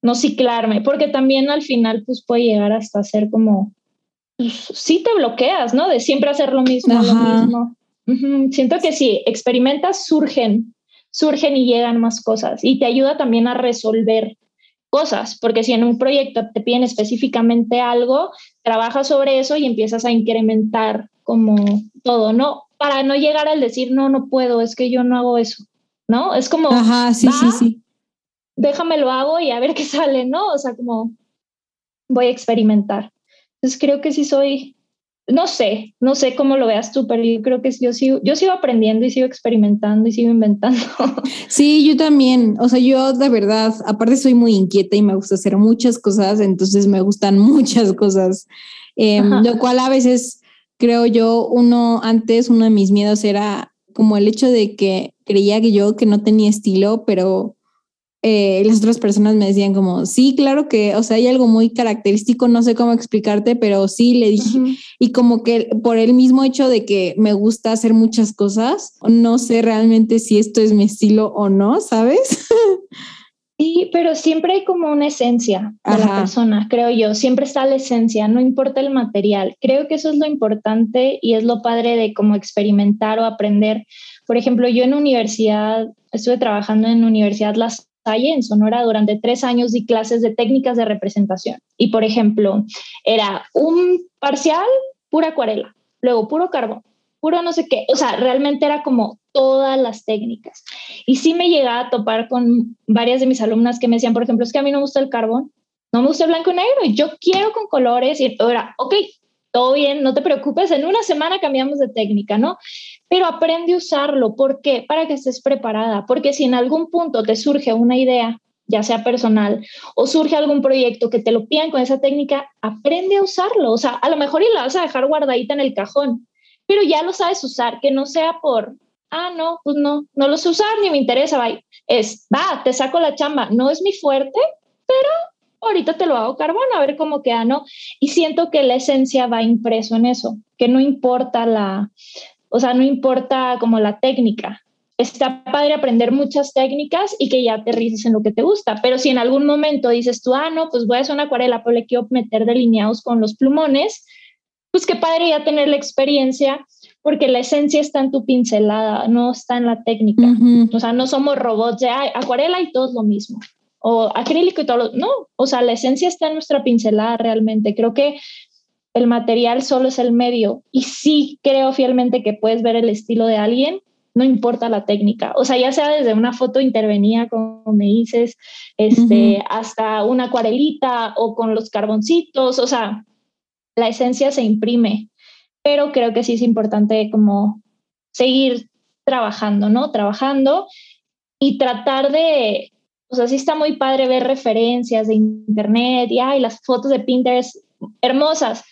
no ciclarme, porque también al final pues puede llegar hasta ser como, pues, sí te bloqueas, ¿no? De siempre hacer lo mismo, Ajá. lo mismo. Uh -huh. Siento que si experimentas, surgen, surgen y llegan más cosas y te ayuda también a resolver cosas, porque si en un proyecto te piden específicamente algo, trabajas sobre eso y empiezas a incrementar como todo, ¿no? Para no llegar al decir, no, no puedo, es que yo no hago eso, ¿no? Es como, Ajá, sí, sí, sí. Déjame lo hago y a ver qué sale, ¿no? O sea, como voy a experimentar. Entonces creo que sí soy, no sé, no sé cómo lo veas tú, pero yo creo que yo sigo, yo sigo aprendiendo y sigo experimentando y sigo inventando. Sí, yo también, o sea, yo de verdad, aparte soy muy inquieta y me gusta hacer muchas cosas, entonces me gustan muchas cosas, eh, lo cual a veces creo yo, uno antes, uno de mis miedos era como el hecho de que creía que yo que no tenía estilo, pero eh, las otras personas me decían como, sí, claro que, o sea, hay algo muy característico, no sé cómo explicarte, pero sí le dije, uh -huh. y como que por el mismo hecho de que me gusta hacer muchas cosas, no sé realmente si esto es mi estilo o no, ¿sabes? Sí, pero siempre hay como una esencia de Ajá. la persona, creo yo. Siempre está la esencia, no importa el material. Creo que eso es lo importante y es lo padre de como experimentar o aprender. Por ejemplo, yo en universidad, estuve trabajando en Universidad La Salle, en Sonora, durante tres años di clases de técnicas de representación. Y, por ejemplo, era un parcial, pura acuarela, luego puro carbón, puro no sé qué. O sea, realmente era como todas las técnicas. Y sí me llegaba a topar con varias de mis alumnas que me decían, por ejemplo, es que a mí no me gusta el carbón, no me gusta el blanco y negro, y yo quiero con colores, y ahora, ok, todo bien, no te preocupes, en una semana cambiamos de técnica, ¿no? Pero aprende a usarlo, ¿por qué? Para que estés preparada, porque si en algún punto te surge una idea, ya sea personal, o surge algún proyecto que te lo pidan con esa técnica, aprende a usarlo, o sea, a lo mejor y la vas a dejar guardadita en el cajón, pero ya lo sabes usar, que no sea por, ah, no, pues no, no lo sé usar ni me interesa, bye. Es, va, te saco la chamba, no es mi fuerte, pero ahorita te lo hago carbón a ver cómo queda, ¿no? Y siento que la esencia va impreso en eso, que no importa la, o sea, no importa como la técnica. Está padre aprender muchas técnicas y que ya aterrices en lo que te gusta, pero si en algún momento dices tú, ah, no, pues voy a hacer una acuarela, pero le quiero meter delineados con los plumones, pues qué padre ya tener la experiencia porque la esencia está en tu pincelada, no está en la técnica. Uh -huh. O sea, no somos robots de ay, acuarela y todo es lo mismo. O acrílico y todo lo... No, o sea, la esencia está en nuestra pincelada realmente. Creo que el material solo es el medio. Y sí creo fielmente que puedes ver el estilo de alguien no importa la técnica. O sea, ya sea desde una foto intervenida, como me dices, este, hasta una acuarelita o con los carboncitos, o sea, la esencia se imprime. Pero creo que sí es importante como seguir trabajando, ¿no? Trabajando y tratar de, o sea, sí está muy padre ver referencias de internet y, ay, las fotos de Pinterest hermosas,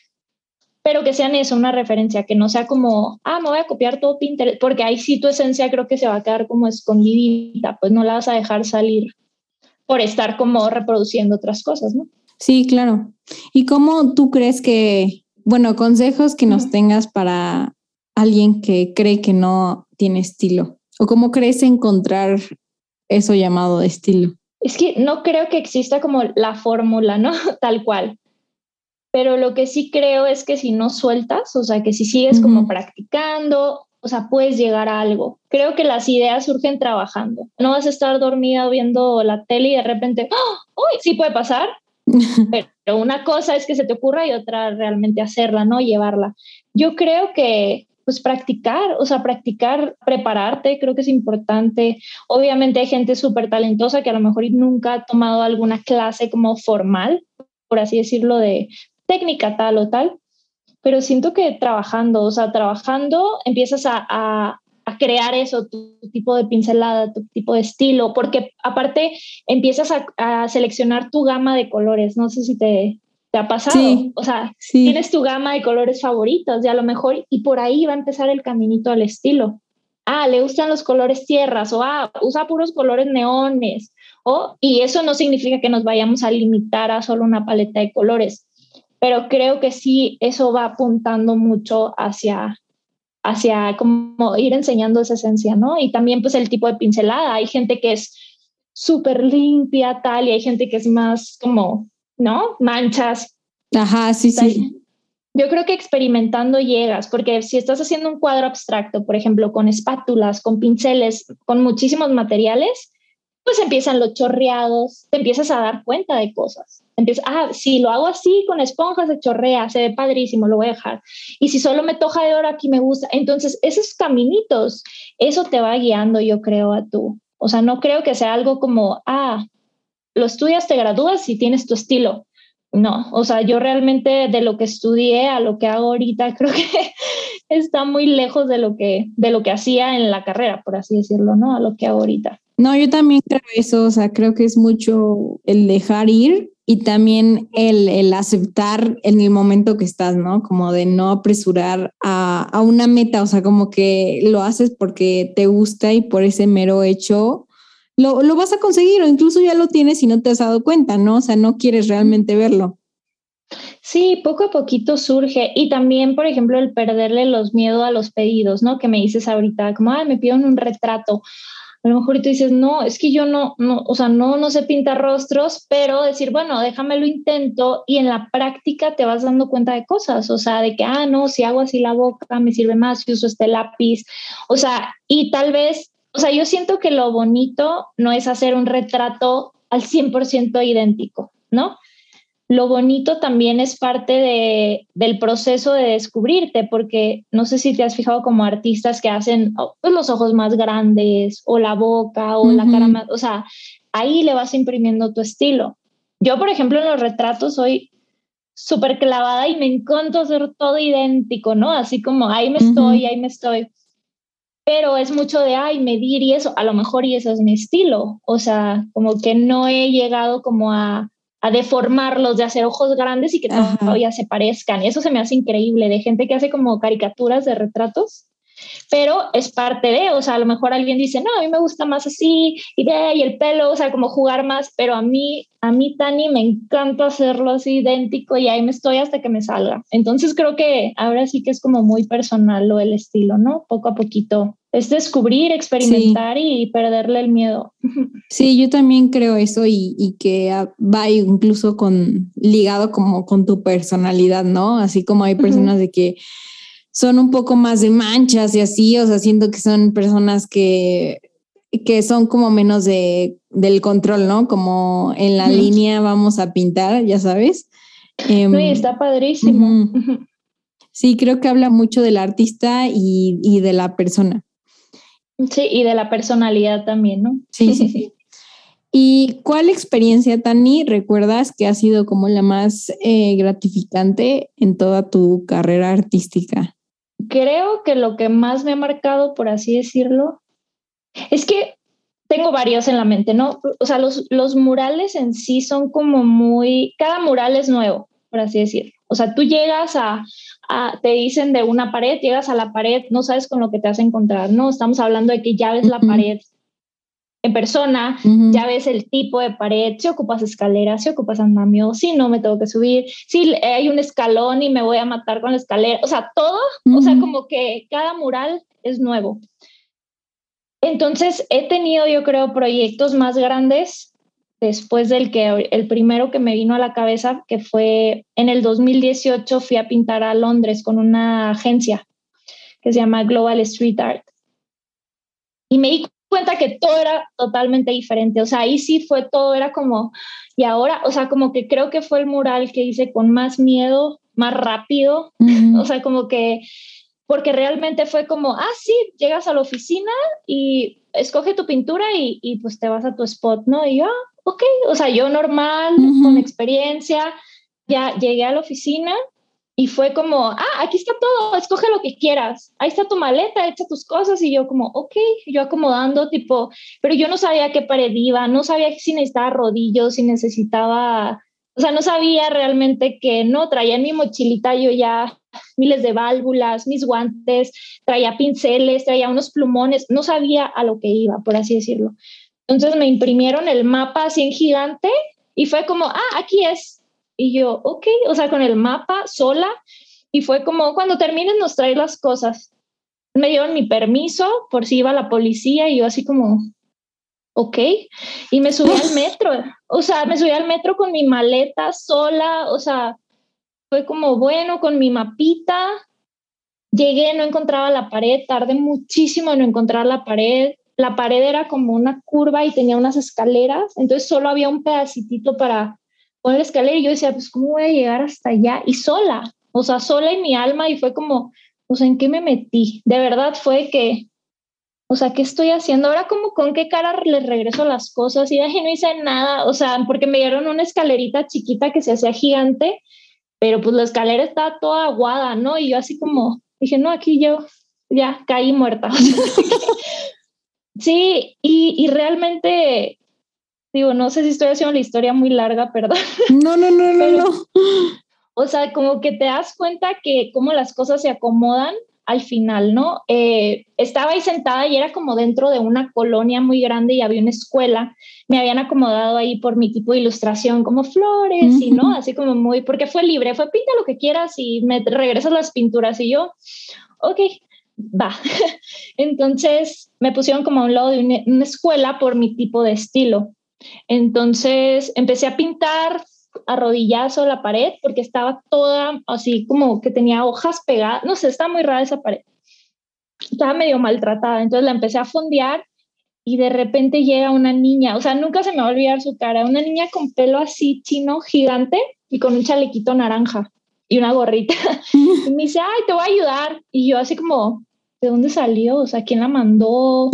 pero que sean eso, una referencia, que no sea como, ah, me voy a copiar todo Pinterest, porque ahí sí tu esencia creo que se va a quedar como escondidita, pues no la vas a dejar salir por estar como reproduciendo otras cosas, ¿no? Sí, claro. ¿Y cómo tú crees que, bueno, consejos que nos tengas para alguien que cree que no tiene estilo? ¿O cómo crees encontrar eso llamado estilo? Es que no creo que exista como la fórmula, ¿no? Tal cual. Pero lo que sí creo es que si no sueltas, o sea, que si sigues como practicando, o sea, puedes llegar a algo. Creo que las ideas surgen trabajando. No vas a estar dormida viendo la tele y de repente, ¡oh! ¡Uy! Sí puede pasar, pero una cosa es que se te ocurra y otra realmente hacerla, ¿no? Llevarla. Yo creo que pues practicar, o sea, practicar, prepararte, creo que es importante. Obviamente hay gente súper talentosa que a lo mejor nunca ha tomado alguna clase como formal, por así decirlo, de técnica tal o tal, pero siento que trabajando, o sea, trabajando empiezas a, a, crear eso, tu, tipo de pincelada, tu tipo de estilo, porque aparte empiezas a, a seleccionar tu gama de colores, no sé si te, ¿Te ha pasado? o sea, tienes tu gama de colores favoritos y a lo mejor, y por ahí va a empezar el caminito al estilo. Ah, le gustan los colores tierras o ah, usa puros colores neones. O, y eso no significa que nos vayamos a limitar a solo una paleta de colores, pero creo que sí, eso va apuntando mucho hacia, hacia como ir enseñando esa esencia, ¿no? Y también pues el tipo de pincelada. Hay gente que es súper limpia, tal, y hay gente que es más como ¿no? Manchas. Ajá, sí, sí. Yo creo que experimentando llegas, porque si estás haciendo un cuadro abstracto, por ejemplo, con espátulas, con pinceles, con muchísimos materiales, pues empiezan los chorreados, te empiezas a dar cuenta de cosas. Empiezas, ah, si lo hago así con esponjas de chorrea, se ve padrísimo, lo voy a dejar. Y si solo me toja de oro aquí me gusta. Entonces, esos caminitos, eso te va guiando, yo creo, a tú. O sea, no creo que sea algo como, ah, lo estudias, te gradúas y tienes tu estilo. No, o sea, yo realmente de lo que estudié a lo que hago ahorita creo que está muy lejos de lo que de lo que hacía en la carrera, por así decirlo, ¿no? A lo que hago ahorita. No, yo también creo eso, o sea, creo que es mucho el dejar ir y también el, el aceptar en el momento que estás, ¿no? Como de no apresurar a, a una meta, o sea, como que lo haces porque te gusta y por ese mero hecho lo, lo, vas a conseguir o incluso ya lo tienes y no te has dado cuenta, ¿no? O sea, no quieres realmente verlo. Sí, poco a poquito surge y también, por ejemplo, el perderle los miedos a los pedidos, ¿no? Que me dices ahorita, como, ay, me piden un retrato. A lo mejor tú dices, no, es que yo no, no, o sea, no, no sé pintar rostros, pero decir, bueno, déjame lo intento y en la práctica te vas dando cuenta de cosas, o sea, de que, ah, no, si hago así la boca, me sirve más, si uso este lápiz, o sea, y tal vez o sea, yo siento que lo bonito no es hacer un retrato al 100% idéntico, ¿no? Lo bonito también es parte de, del proceso de descubrirte, porque no sé si te has fijado como artistas que hacen oh, pues, los ojos más grandes o la boca o la cara más, o sea, ahí le vas imprimiendo tu estilo. Yo, por ejemplo, en los retratos soy súper clavada y me encanta hacer todo idéntico, ¿no? Así como ahí me estoy, ahí me estoy pero es mucho de, ay, medir y eso, a lo mejor y eso es mi estilo, o sea, como que no he llegado como a, a deformarlos, de hacer ojos grandes y que todavía se parezcan, eso se me hace increíble, de gente que hace como caricaturas de retratos, pero es parte de, o sea, a lo mejor alguien dice, no, a mí me gusta más así, y de, y el pelo, o sea, como jugar más, pero a mí, a mí, Tani, me encanta hacerlo así idéntico y ahí me estoy hasta que me salga. Entonces creo que ahora sí que es como muy personal lo el estilo, ¿no? Poco a poquito. Es descubrir, experimentar y perderle el miedo. Sí, yo también creo eso y, y que va incluso con ligado como con tu personalidad, ¿no? Así como hay personas de que son un poco más de manchas y así, o sea, siento que son personas que, que son como menos de, del control, ¿no? Como en la línea vamos a pintar, ya sabes. Em, está padrísimo. Sí, creo que habla mucho del artista y, y, de la persona. Sí, y de la personalidad también, ¿no? Sí, sí, sí. ¿Y cuál experiencia, Tani, recuerdas que ha sido como la más eh, gratificante en toda tu carrera artística? Creo que lo que más me ha marcado, por así decirlo, es que tengo varios en la mente, ¿no? O sea, los, los murales en sí son como muy, cada mural es nuevo, por así decirlo. O sea, tú llegas a, a, te dicen de una pared, llegas a la pared, no sabes con lo que te vas a encontrar, ¿no? Estamos hablando de que ya ves la pared en persona, ya ves el tipo de pared, si ocupas escaleras, si ocupas andamio, si no me tengo que subir, si hay un escalón y me voy a matar con la escalera, o sea, todo, o sea, como que cada mural es nuevo. Entonces, he tenido, yo creo, proyectos más grandes después del que el primero que me vino a la cabeza, que fue en el 2018, fui a pintar a Londres con una agencia que se llama Global Street Art. Y me di cuenta que todo era totalmente diferente. O sea, ahí sí fue todo, era como, y ahora, o sea, como que creo que fue el mural que hice con más miedo, más rápido. O sea, como que, porque realmente fue como, ah, sí, llegas a la oficina y escoge tu pintura y, y pues te vas a tu spot, ¿no? Y yo, ah, ok, o sea, yo normal, con experiencia, ya llegué a la oficina y fue como, ah, aquí está todo, escoge lo que quieras. Ahí está tu maleta, echa tus cosas. Y yo como, ok, yo acomodando, tipo, pero yo no sabía qué pared iba, no sabía si necesitaba rodillos, si necesitaba, o sea, no sabía realmente que no, traía en mi mochilita yo ya miles de válvulas, mis guantes, traía pinceles, traía unos plumones, no sabía a lo que iba, por así decirlo. Entonces me imprimieron el mapa así en gigante y fue como, ah, aquí es, y yo, ok, o sea, con el mapa sola. Y fue como, cuando termines nos traes las cosas. Me dieron mi permiso por si iba la policía y yo así como, ok. Y me subí al metro. O sea, me subí al metro con mi maleta sola. O sea, fue como, bueno, con mi mapita. Llegué, no encontraba la pared, tardé muchísimo en no encontrar la pared. La pared era como una curva y tenía unas escaleras, entonces solo había un pedacitito para la escalera y yo decía, pues, ¿cómo voy a llegar hasta allá? Y sola, o sea, sola en mi alma y fue como, o sea, ¿en qué me metí? De verdad fue que, o sea, ¿qué estoy haciendo? Ahora como con qué cara les regreso las cosas y dije, no hice nada, o sea, porque me dieron una escalerita chiquita que se hacía gigante, pero pues la escalera estaba toda aguada, ¿no? Y yo así como, dije, no, aquí yo ya caí muerta. sí, y, y realmente Digo, no sé si estoy haciendo la historia muy larga, perdón. No, no, no, no, no. O sea, como que te das cuenta que cómo las cosas se acomodan al final, ¿no? Eh, estaba ahí sentada y era como dentro de una colonia muy grande y había una escuela. Me habían acomodado ahí por mi tipo de ilustración, como flores y, ¿no? Así como muy, porque fue libre, fue pinta lo que quieras y me regresas las pinturas y yo, ok, va. Entonces me pusieron como a un lado de una escuela por mi tipo de estilo. Entonces empecé a pintar arrodillazo la pared porque estaba toda así como que tenía hojas pegadas, no sé, está muy rara esa pared. Estaba medio maltratada, entonces la empecé a fondear y de repente llega una niña, o sea, nunca se me va a olvidar su cara, una niña con pelo así chino gigante y con un chalequito naranja y una gorrita. y me dice, ay, te voy a ayudar. Y yo así como, ¿de dónde salió? O sea, ¿quién la mandó?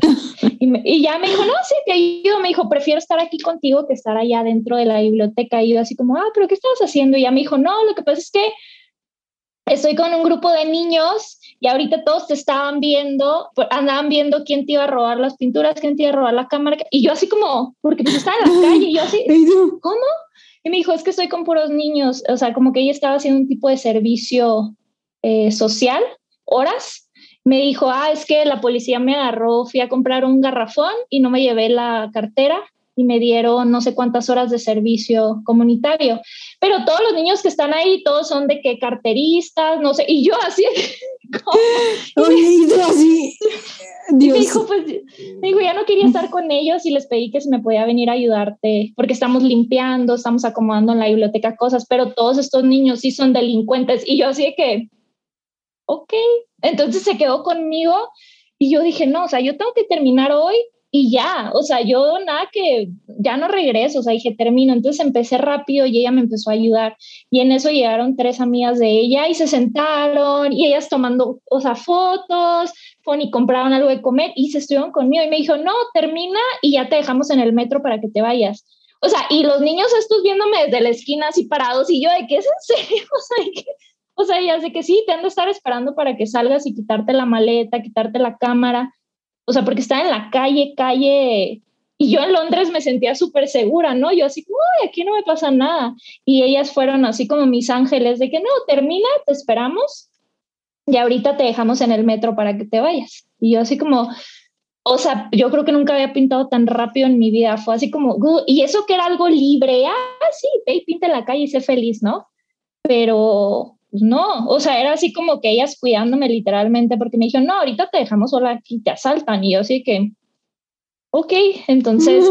Y, ya me dijo, no, sí, te ayudo. Me dijo, prefiero estar aquí contigo que estar allá dentro de la biblioteca. Y yo así como, ah, pero ¿qué estabas haciendo? Y ya me dijo, no, lo que pasa es que estoy con un grupo de niños y ahorita todos te estaban viendo, andaban viendo quién te iba a robar las pinturas, quién te iba a robar la cámara. Y yo así como, porque pues estaba en la calle y yo así, ¿cómo? Y me dijo, es que estoy con puros niños. O sea, como que ella estaba haciendo un tipo de servicio eh, social, horas me dijo, ah, es que la policía me agarró, fui a comprar un garrafón y no me llevé la cartera y me dieron no sé cuántas horas de servicio comunitario. Pero todos los niños que están ahí, todos son de que carteristas, no sé, y yo así. Oye, así. Dios. Me dijo, pues, me dijo, ya no quería estar con ellos y les pedí que se me podía venir a ayudarte, porque estamos limpiando, estamos acomodando en la biblioteca cosas, pero todos estos niños sí son delincuentes. Y yo así de que, ok. Entonces se quedó conmigo y yo dije, no, o sea, yo tengo que terminar hoy y ya, o sea, yo nada que ya no regreso, o sea, dije, termino. Entonces empecé rápido y ella me empezó a ayudar. Y en eso llegaron tres amigas de ella y se sentaron y ellas tomando, o sea, fotos, fueron y compraron algo de comer y se estuvieron conmigo y me dijo, no, termina y ya te dejamos en el metro para que te vayas. O sea, y los niños estos viéndome desde la esquina así parados y yo de que es en serio, o sea, que, o sea, ya sé que sí, te han de estar esperando para que salgas y quitarte la maleta, quitarte la cámara o sea, porque estaba en la calle, calle, y yo en Londres me sentía súper segura, ¿no? Yo así, uy, aquí no me pasa nada. Y ellas fueron así como mis ángeles de que no, termina, te esperamos y ahorita te dejamos en el metro para que te vayas. Y yo así como, o sea, yo creo que nunca había pintado tan rápido en mi vida. Fue así como, y eso que era algo libre, ah, sí, ve y pinta en la calle y sé feliz, ¿no? Pero pues no, o sea, era así como que ellas cuidándome literalmente porque me dijeron, no, ahorita te dejamos sola aquí, te asaltan. Y yo así que, ok, entonces,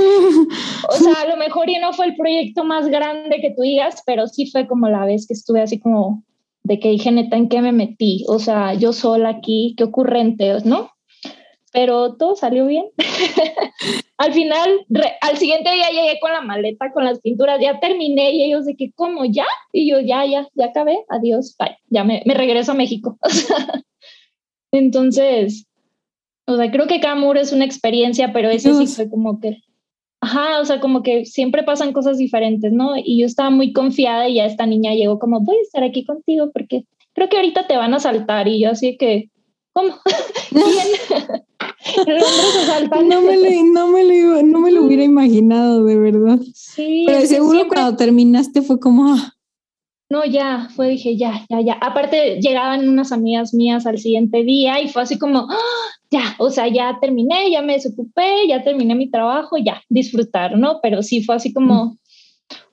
o sea, a lo mejor ya no fue el proyecto más grande que tú digas, pero sí fue como la vez que estuve así como de que dije, neta, ¿en qué me metí? O sea, yo sola aquí, qué ocurrente, ¿no? Pero todo salió bien. al final, al siguiente día llegué con la maleta, con las pinturas, ya terminé y ellos de que, ¿cómo? ¿Ya? Y yo, ya, ya, ya acabé, adiós, bye, ya me, me regreso a México. Entonces, o sea, creo que cada muro es una experiencia, pero ese sí fue como que, ajá, o sea, como que siempre pasan cosas diferentes, ¿no? Y yo estaba muy confiada y ya esta niña llegó como, voy a estar aquí contigo porque creo que ahorita te van a saltar y yo así que, ¿cómo? ¿Quién? No, me lo, no, me lo, no me lo hubiera imaginado, de verdad. Sí. Pero seguro cuando terminaste fue como... Ah". No, ya, fue, dije, ya, ya, ya. Aparte, llegaban unas amigas mías al siguiente día y fue así como, ¡Ah! ya, o sea, ya terminé, ya me desocupé, ya terminé mi trabajo, ya, disfrutar, ¿no? Pero sí fue así como,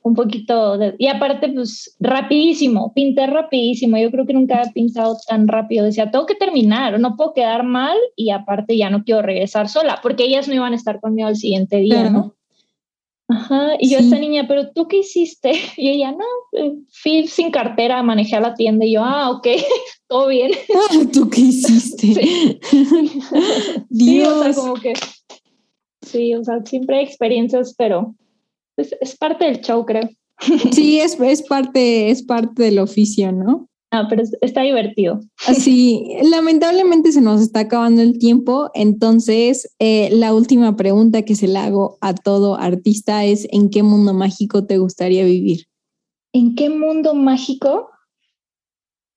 un poquito de, y aparte pues rapidísimo, pinté rapidísimo, yo creo que nunca he pintado tan rápido, decía, tengo que terminar, no puedo quedar mal y aparte ya no quiero regresar sola, porque ellas no iban a estar conmigo al siguiente día, ¿no? Ajá, y yo esta niña, pero tú qué hiciste? Y ella, no, eh, fui sin cartera, manejé a la tienda y yo, ah, ok, todo bien. ¿Tú qué hiciste? Sí. Dios. Sí, o sea, como que, sí, o sea, siempre hay experiencias, pero es, parte del show, creo. Sí, es, es, parte, es parte del oficio, ¿no? Ah, pero está divertido. Sí, lamentablemente se nos está acabando el tiempo, entonces eh, la última pregunta que se le hago a todo artista es, ¿en qué mundo mágico te gustaría vivir? ¿En qué mundo mágico?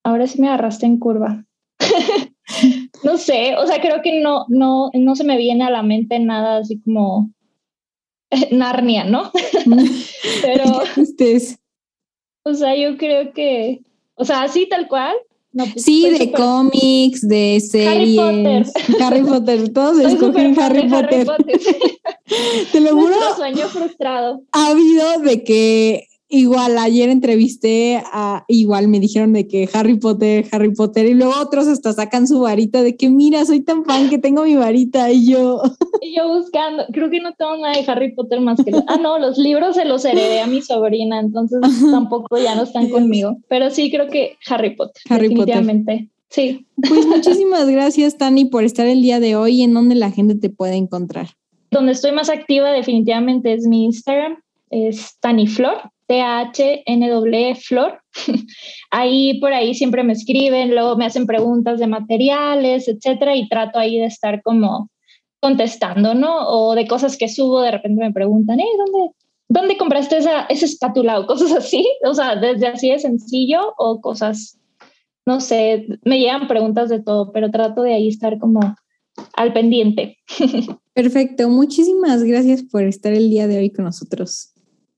Ahora sí me agarraste en curva. no sé, o sea, creo que no, no, no se me viene a la mente nada así como Narnia, ¿no? Pero, o sea, yo creo que, o sea, así tal cual. Pues, sí, de cómics, de series. Harry Potter. Harry Potter, todos escogen Harry Potter. Harry Potter Te lo juro. sueño frustrado. Ha habido de que Igual ayer entrevisté a, igual me dijeron de que Harry Potter, Harry Potter, y luego otros hasta sacan su varita de que mira, soy tan fan que tengo mi varita y yo. Y yo buscando, creo que no tengo nada de Harry Potter más que... ah, no, los libros se los heredé a mi sobrina, entonces tampoco ya no están conmigo. Pero sí creo que Harry Potter. Harry definitivamente. Sí. Pues muchísimas gracias, Tani, por estar el día de hoy. ¿En donde la gente te puede encontrar? Donde estoy más activa definitivamente es mi Instagram, es Tani Flor T-H-N-W Flor. ahí por ahí siempre me escriben, luego me hacen preguntas de materiales, etcétera, y trato ahí de estar como contestando, ¿no? O de cosas que subo, de repente me preguntan, ¿eh, dónde, dónde compraste esa, esa espátula o cosas así? O sea, desde así de sencillo o cosas, no sé, me llegan preguntas de todo, pero trato de ahí estar como al pendiente. Perfecto, muchísimas gracias por estar el día de hoy con nosotros.